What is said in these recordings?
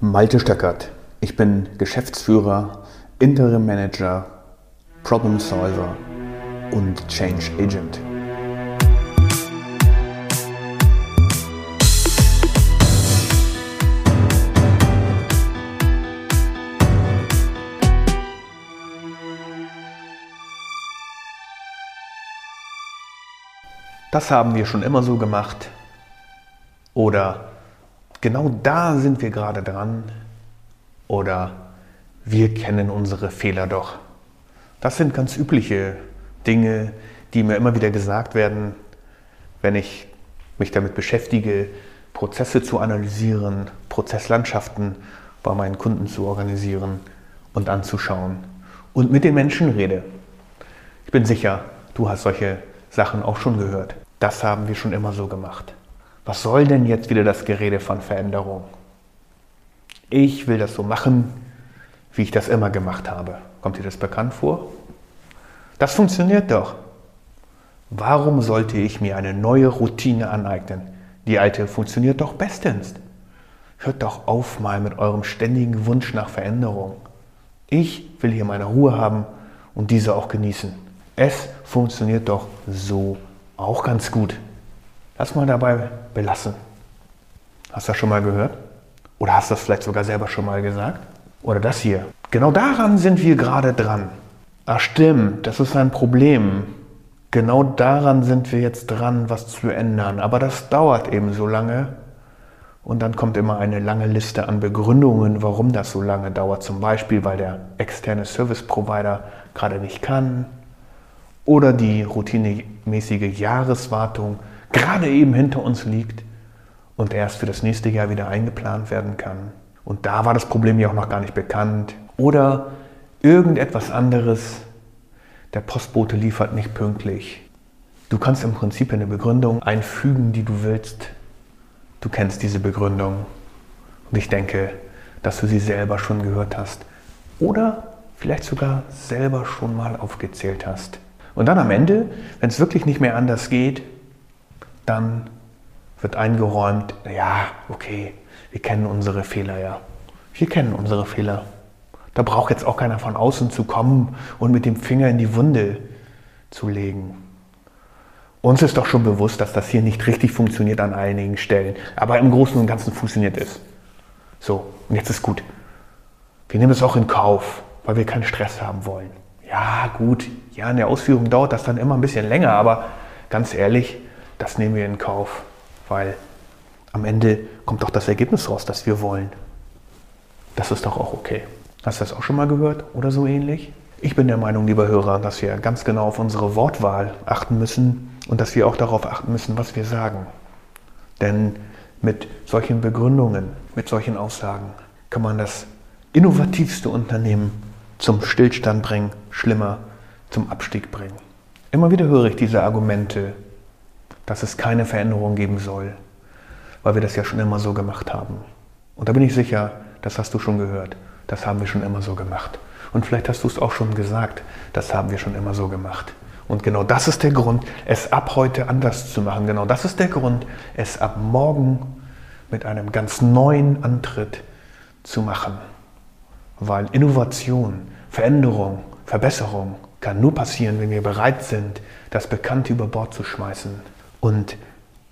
Malte Stöckert. Ich bin Geschäftsführer, Interim Manager, Problem Solver und Change Agent. Das haben wir schon immer so gemacht. Oder genau da sind wir gerade dran. Oder wir kennen unsere Fehler doch. Das sind ganz übliche Dinge, die mir immer wieder gesagt werden, wenn ich mich damit beschäftige, Prozesse zu analysieren, Prozesslandschaften bei meinen Kunden zu organisieren und anzuschauen und mit den Menschen rede. Ich bin sicher, du hast solche Sachen auch schon gehört. Das haben wir schon immer so gemacht. Was soll denn jetzt wieder das Gerede von Veränderung? Ich will das so machen, wie ich das immer gemacht habe. Kommt dir das bekannt vor? Das funktioniert doch. Warum sollte ich mir eine neue Routine aneignen? Die alte funktioniert doch bestens. Hört doch auf mal mit eurem ständigen Wunsch nach Veränderung. Ich will hier meine Ruhe haben und diese auch genießen. Es funktioniert doch so auch ganz gut. Lass mal dabei belassen. Hast du das schon mal gehört? Oder hast du das vielleicht sogar selber schon mal gesagt? Oder das hier. Genau daran sind wir gerade dran. Ach stimmt, das ist ein Problem. Genau daran sind wir jetzt dran, was zu ändern. Aber das dauert eben so lange. Und dann kommt immer eine lange Liste an Begründungen, warum das so lange dauert. Zum Beispiel, weil der externe Service Provider gerade nicht kann oder die routinemäßige Jahreswartung gerade eben hinter uns liegt und erst für das nächste Jahr wieder eingeplant werden kann. Und da war das Problem ja auch noch gar nicht bekannt. Oder irgendetwas anderes, der Postbote liefert nicht pünktlich. Du kannst im Prinzip eine Begründung einfügen, die du willst. Du kennst diese Begründung. Und ich denke, dass du sie selber schon gehört hast. Oder vielleicht sogar selber schon mal aufgezählt hast. Und dann am Ende, wenn es wirklich nicht mehr anders geht, dann wird eingeräumt, ja, okay, wir kennen unsere Fehler ja. Wir kennen unsere Fehler. Da braucht jetzt auch keiner von außen zu kommen und mit dem Finger in die Wunde zu legen. Uns ist doch schon bewusst, dass das hier nicht richtig funktioniert an einigen Stellen, aber im Großen und Ganzen funktioniert es. So, und jetzt ist gut. Wir nehmen es auch in Kauf, weil wir keinen Stress haben wollen. Ja, gut, ja, in der Ausführung dauert das dann immer ein bisschen länger, aber ganz ehrlich, das nehmen wir in Kauf, weil am Ende kommt doch das Ergebnis raus, das wir wollen. Das ist doch auch okay. Hast du das auch schon mal gehört oder so ähnlich? Ich bin der Meinung, lieber Hörer, dass wir ganz genau auf unsere Wortwahl achten müssen und dass wir auch darauf achten müssen, was wir sagen. Denn mit solchen Begründungen, mit solchen Aussagen kann man das innovativste Unternehmen zum Stillstand bringen, schlimmer zum Abstieg bringen. Immer wieder höre ich diese Argumente, dass es keine Veränderung geben soll, weil wir das ja schon immer so gemacht haben. Und da bin ich sicher, das hast du schon gehört, das haben wir schon immer so gemacht. Und vielleicht hast du es auch schon gesagt, das haben wir schon immer so gemacht. Und genau das ist der Grund, es ab heute anders zu machen. Genau das ist der Grund, es ab morgen mit einem ganz neuen Antritt zu machen. Weil Innovation, Veränderung, Verbesserung kann nur passieren, wenn wir bereit sind, das Bekannte über Bord zu schmeißen und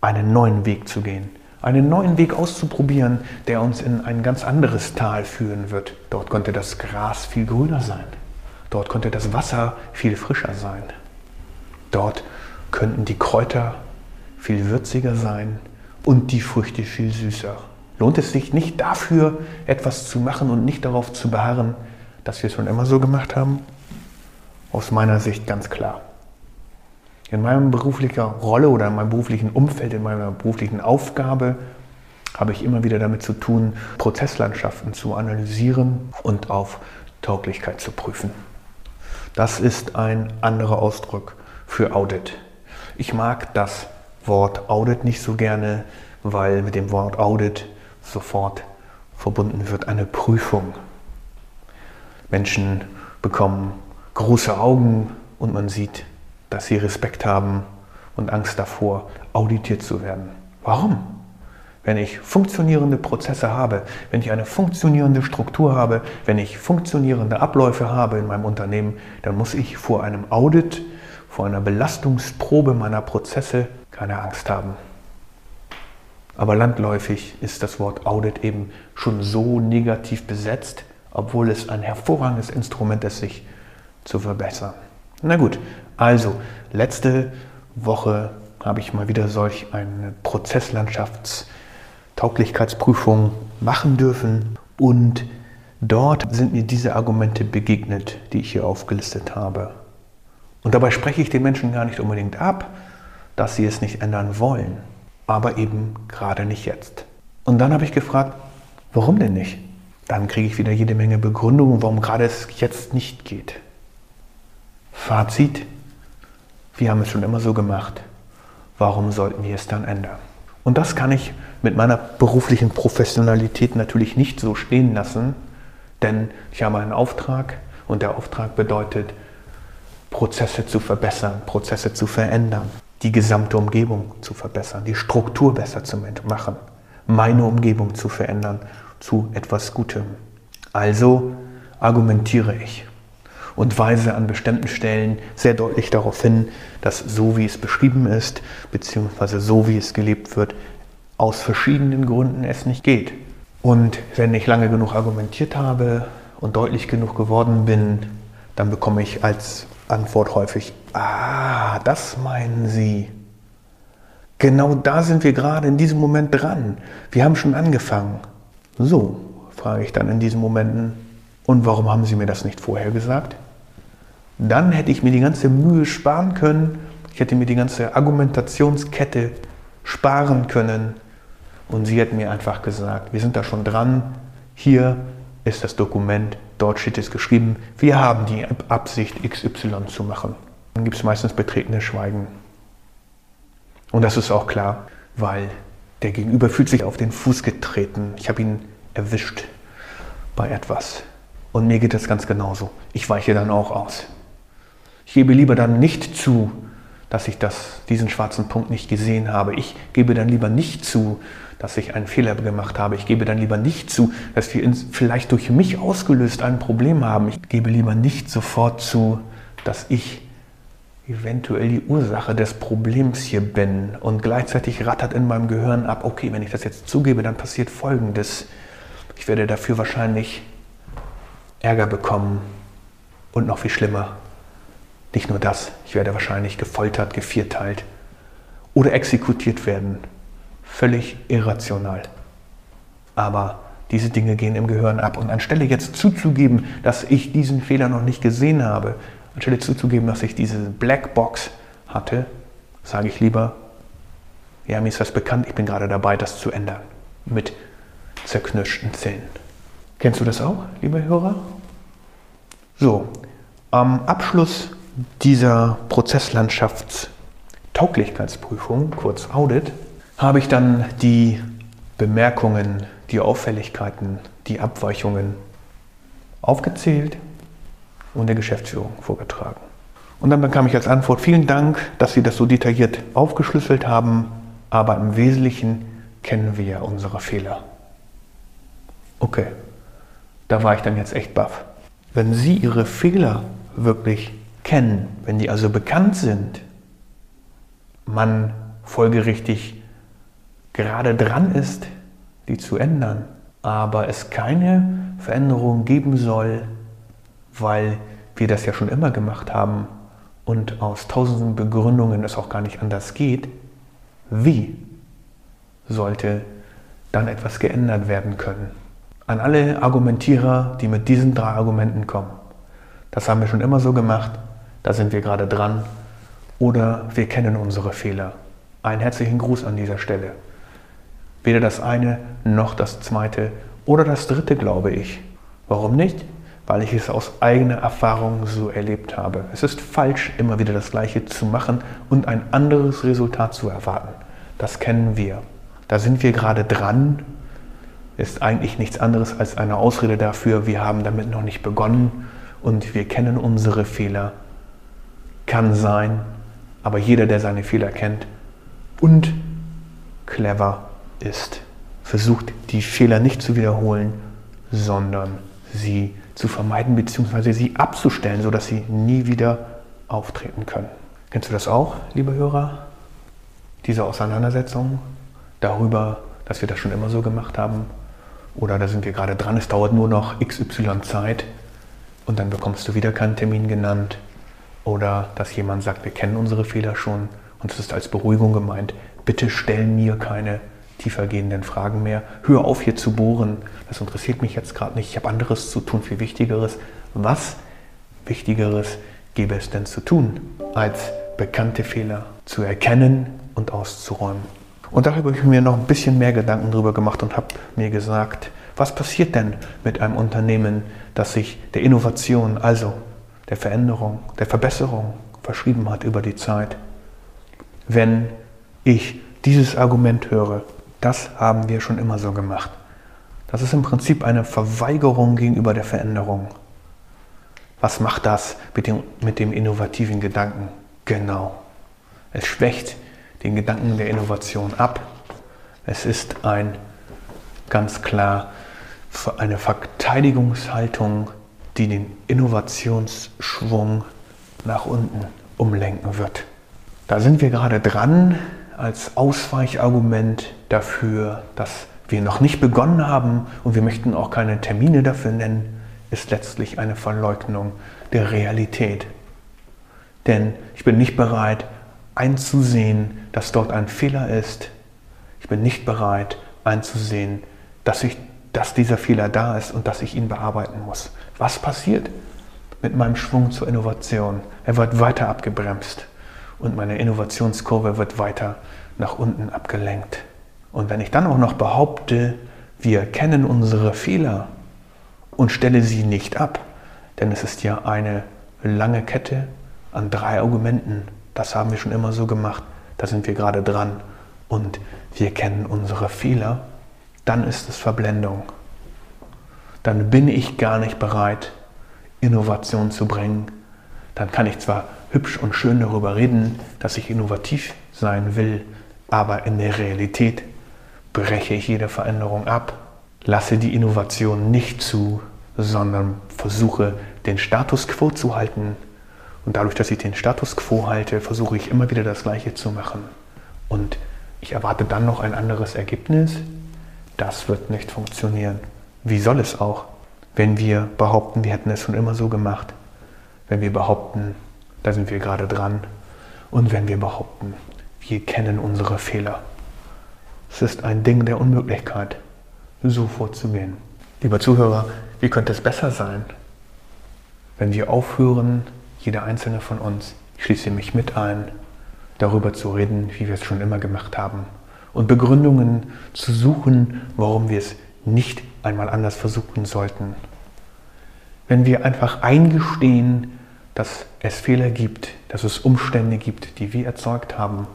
einen neuen Weg zu gehen. Einen neuen Weg auszuprobieren, der uns in ein ganz anderes Tal führen wird. Dort könnte das Gras viel grüner sein. Dort könnte das Wasser viel frischer sein. Dort könnten die Kräuter viel würziger sein und die Früchte viel süßer. Lohnt es sich nicht dafür, etwas zu machen und nicht darauf zu beharren, dass wir es schon immer so gemacht haben? Aus meiner Sicht ganz klar. In meiner beruflichen Rolle oder in meinem beruflichen Umfeld, in meiner beruflichen Aufgabe habe ich immer wieder damit zu tun, Prozesslandschaften zu analysieren und auf Tauglichkeit zu prüfen. Das ist ein anderer Ausdruck für Audit. Ich mag das Wort Audit nicht so gerne, weil mit dem Wort Audit sofort verbunden wird eine Prüfung. Menschen bekommen große Augen und man sieht, dass sie Respekt haben und Angst davor, auditiert zu werden. Warum? Wenn ich funktionierende Prozesse habe, wenn ich eine funktionierende Struktur habe, wenn ich funktionierende Abläufe habe in meinem Unternehmen, dann muss ich vor einem Audit, vor einer Belastungsprobe meiner Prozesse keine Angst haben. Aber landläufig ist das Wort Audit eben schon so negativ besetzt, obwohl es ein hervorragendes Instrument ist, sich zu verbessern. Na gut, also letzte Woche habe ich mal wieder solch eine Prozesslandschaftstauglichkeitsprüfung machen dürfen und dort sind mir diese Argumente begegnet, die ich hier aufgelistet habe. Und dabei spreche ich den Menschen gar nicht unbedingt ab, dass sie es nicht ändern wollen, aber eben gerade nicht jetzt. Und dann habe ich gefragt, warum denn nicht? Dann kriege ich wieder jede Menge Begründungen, warum gerade es jetzt nicht geht. Fazit, wir haben es schon immer so gemacht. Warum sollten wir es dann ändern? Und das kann ich mit meiner beruflichen Professionalität natürlich nicht so stehen lassen, denn ich habe einen Auftrag und der Auftrag bedeutet, Prozesse zu verbessern, Prozesse zu verändern, die gesamte Umgebung zu verbessern, die Struktur besser zu machen, meine Umgebung zu verändern zu etwas Gutem. Also argumentiere ich und weise an bestimmten Stellen sehr deutlich darauf hin, dass so wie es beschrieben ist, beziehungsweise so wie es gelebt wird, aus verschiedenen Gründen es nicht geht. Und wenn ich lange genug argumentiert habe und deutlich genug geworden bin, dann bekomme ich als Antwort häufig, ah, das meinen Sie. Genau da sind wir gerade in diesem Moment dran. Wir haben schon angefangen. So, frage ich dann in diesen Momenten, und warum haben Sie mir das nicht vorher gesagt? Dann hätte ich mir die ganze Mühe sparen können, ich hätte mir die ganze Argumentationskette sparen können und Sie hätten mir einfach gesagt, wir sind da schon dran, hier ist das Dokument, dort steht es geschrieben, wir haben die Absicht XY zu machen. Dann gibt es meistens betretenes Schweigen. Und das ist auch klar, weil der Gegenüber fühlt sich auf den Fuß getreten. Ich habe ihn erwischt bei etwas. Und mir geht es ganz genauso. Ich weiche dann auch aus. Ich gebe lieber dann nicht zu, dass ich das, diesen schwarzen Punkt nicht gesehen habe. Ich gebe dann lieber nicht zu, dass ich einen Fehler gemacht habe. Ich gebe dann lieber nicht zu, dass wir vielleicht durch mich ausgelöst ein Problem haben. Ich gebe lieber nicht sofort zu, dass ich eventuell die Ursache des Problems hier bin. Und gleichzeitig rattert in meinem Gehirn ab, okay, wenn ich das jetzt zugebe, dann passiert Folgendes. Ich werde dafür wahrscheinlich Ärger bekommen und noch viel schlimmer, nicht nur das, ich werde wahrscheinlich gefoltert, gevierteilt oder exekutiert werden. Völlig irrational. Aber diese Dinge gehen im Gehirn ab. Und anstelle jetzt zuzugeben, dass ich diesen Fehler noch nicht gesehen habe, anstelle zuzugeben, dass ich diese Blackbox hatte, sage ich lieber, ja, mir ist das bekannt, ich bin gerade dabei, das zu ändern. Mit zerknirschten Zähnen. Kennst du das auch, liebe Hörer? So, am Abschluss dieser Prozesslandschaftstauglichkeitsprüfung, kurz Audit, habe ich dann die Bemerkungen, die Auffälligkeiten, die Abweichungen aufgezählt und der Geschäftsführung vorgetragen. Und dann bekam ich als Antwort, vielen Dank, dass Sie das so detailliert aufgeschlüsselt haben, aber im Wesentlichen kennen wir unsere Fehler. Okay, da war ich dann jetzt echt baff. Wenn Sie Ihre Fehler wirklich kennen, wenn die also bekannt sind, man folgerichtig gerade dran ist, die zu ändern, aber es keine Veränderung geben soll, weil wir das ja schon immer gemacht haben und aus tausenden Begründungen es auch gar nicht anders geht, wie sollte dann etwas geändert werden können? An alle Argumentierer, die mit diesen drei Argumenten kommen. Das haben wir schon immer so gemacht da sind wir gerade dran. Oder wir kennen unsere Fehler. Einen herzlichen Gruß an dieser Stelle. Weder das eine noch das zweite oder das dritte glaube ich. Warum nicht? Weil ich es aus eigener Erfahrung so erlebt habe. Es ist falsch, immer wieder das Gleiche zu machen und ein anderes Resultat zu erwarten. Das kennen wir. Da sind wir gerade dran. Ist eigentlich nichts anderes als eine Ausrede dafür, wir haben damit noch nicht begonnen und wir kennen unsere Fehler kann sein, aber jeder, der seine Fehler kennt und clever ist, versucht, die Fehler nicht zu wiederholen, sondern sie zu vermeiden bzw. sie abzustellen, sodass sie nie wieder auftreten können. Kennst du das auch, liebe Hörer? Diese Auseinandersetzung darüber, dass wir das schon immer so gemacht haben? Oder da sind wir gerade dran, es dauert nur noch XY Zeit und dann bekommst du wieder keinen Termin genannt. Oder dass jemand sagt, wir kennen unsere Fehler schon und es ist als Beruhigung gemeint, bitte stell mir keine tiefergehenden Fragen mehr. Hör auf hier zu bohren, das interessiert mich jetzt gerade nicht, ich habe anderes zu tun, viel Wichtigeres. Was Wichtigeres gäbe es denn zu tun, als bekannte Fehler zu erkennen und auszuräumen? Und da habe ich mir noch ein bisschen mehr Gedanken drüber gemacht und habe mir gesagt, was passiert denn mit einem Unternehmen, das sich der Innovation, also der Veränderung, der Verbesserung verschrieben hat über die Zeit, wenn ich dieses Argument höre, das haben wir schon immer so gemacht. Das ist im Prinzip eine Verweigerung gegenüber der Veränderung. Was macht das mit dem, mit dem innovativen Gedanken? Genau. Es schwächt den Gedanken der Innovation ab. Es ist ein ganz klar eine Verteidigungshaltung, die den Innovationsschwung nach unten umlenken wird. Da sind wir gerade dran als Ausweichargument dafür, dass wir noch nicht begonnen haben und wir möchten auch keine Termine dafür nennen, ist letztlich eine Verleugnung der Realität. Denn ich bin nicht bereit einzusehen, dass dort ein Fehler ist. Ich bin nicht bereit einzusehen, dass, ich, dass dieser Fehler da ist und dass ich ihn bearbeiten muss. Was passiert mit meinem Schwung zur Innovation? Er wird weiter abgebremst und meine Innovationskurve wird weiter nach unten abgelenkt. Und wenn ich dann auch noch behaupte, wir kennen unsere Fehler und stelle sie nicht ab, denn es ist ja eine lange Kette an drei Argumenten. Das haben wir schon immer so gemacht, da sind wir gerade dran und wir kennen unsere Fehler, dann ist es Verblendung. Dann bin ich gar nicht bereit, Innovation zu bringen. Dann kann ich zwar hübsch und schön darüber reden, dass ich innovativ sein will, aber in der Realität breche ich jede Veränderung ab, lasse die Innovation nicht zu, sondern versuche den Status quo zu halten. Und dadurch, dass ich den Status quo halte, versuche ich immer wieder das Gleiche zu machen. Und ich erwarte dann noch ein anderes Ergebnis. Das wird nicht funktionieren. Wie soll es auch, wenn wir behaupten, wir hätten es schon immer so gemacht? Wenn wir behaupten, da sind wir gerade dran. Und wenn wir behaupten, wir kennen unsere Fehler. Es ist ein Ding der Unmöglichkeit, so vorzugehen. Lieber Zuhörer, wie könnte es besser sein, wenn wir aufhören, jeder einzelne von uns, ich schließe mich mit ein, darüber zu reden, wie wir es schon immer gemacht haben und Begründungen zu suchen, warum wir es nicht einmal anders versuchen sollten. Wenn wir einfach eingestehen, dass es Fehler gibt, dass es Umstände gibt, die wir erzeugt haben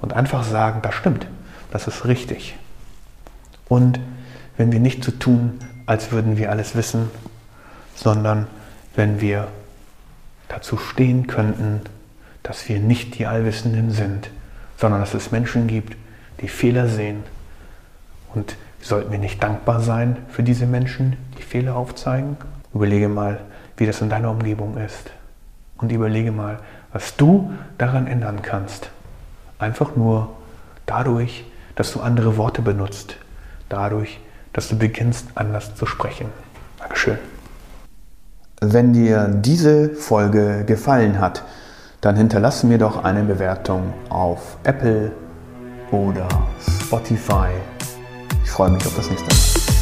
und einfach sagen, das stimmt, das ist richtig. Und wenn wir nicht so tun, als würden wir alles wissen, sondern wenn wir dazu stehen könnten, dass wir nicht die Allwissenden sind, sondern dass es Menschen gibt, die Fehler sehen. Und sollten wir nicht dankbar sein für diese Menschen, die Fehler aufzeigen? Überlege mal, wie das in deiner Umgebung ist. Und überlege mal, was du daran ändern kannst. Einfach nur dadurch, dass du andere Worte benutzt. Dadurch, dass du beginnst, anders zu sprechen. Dankeschön. Wenn dir diese Folge gefallen hat, dann hinterlasse mir doch eine Bewertung auf Apple oder Spotify. Ich freue mich auf das nächste Mal.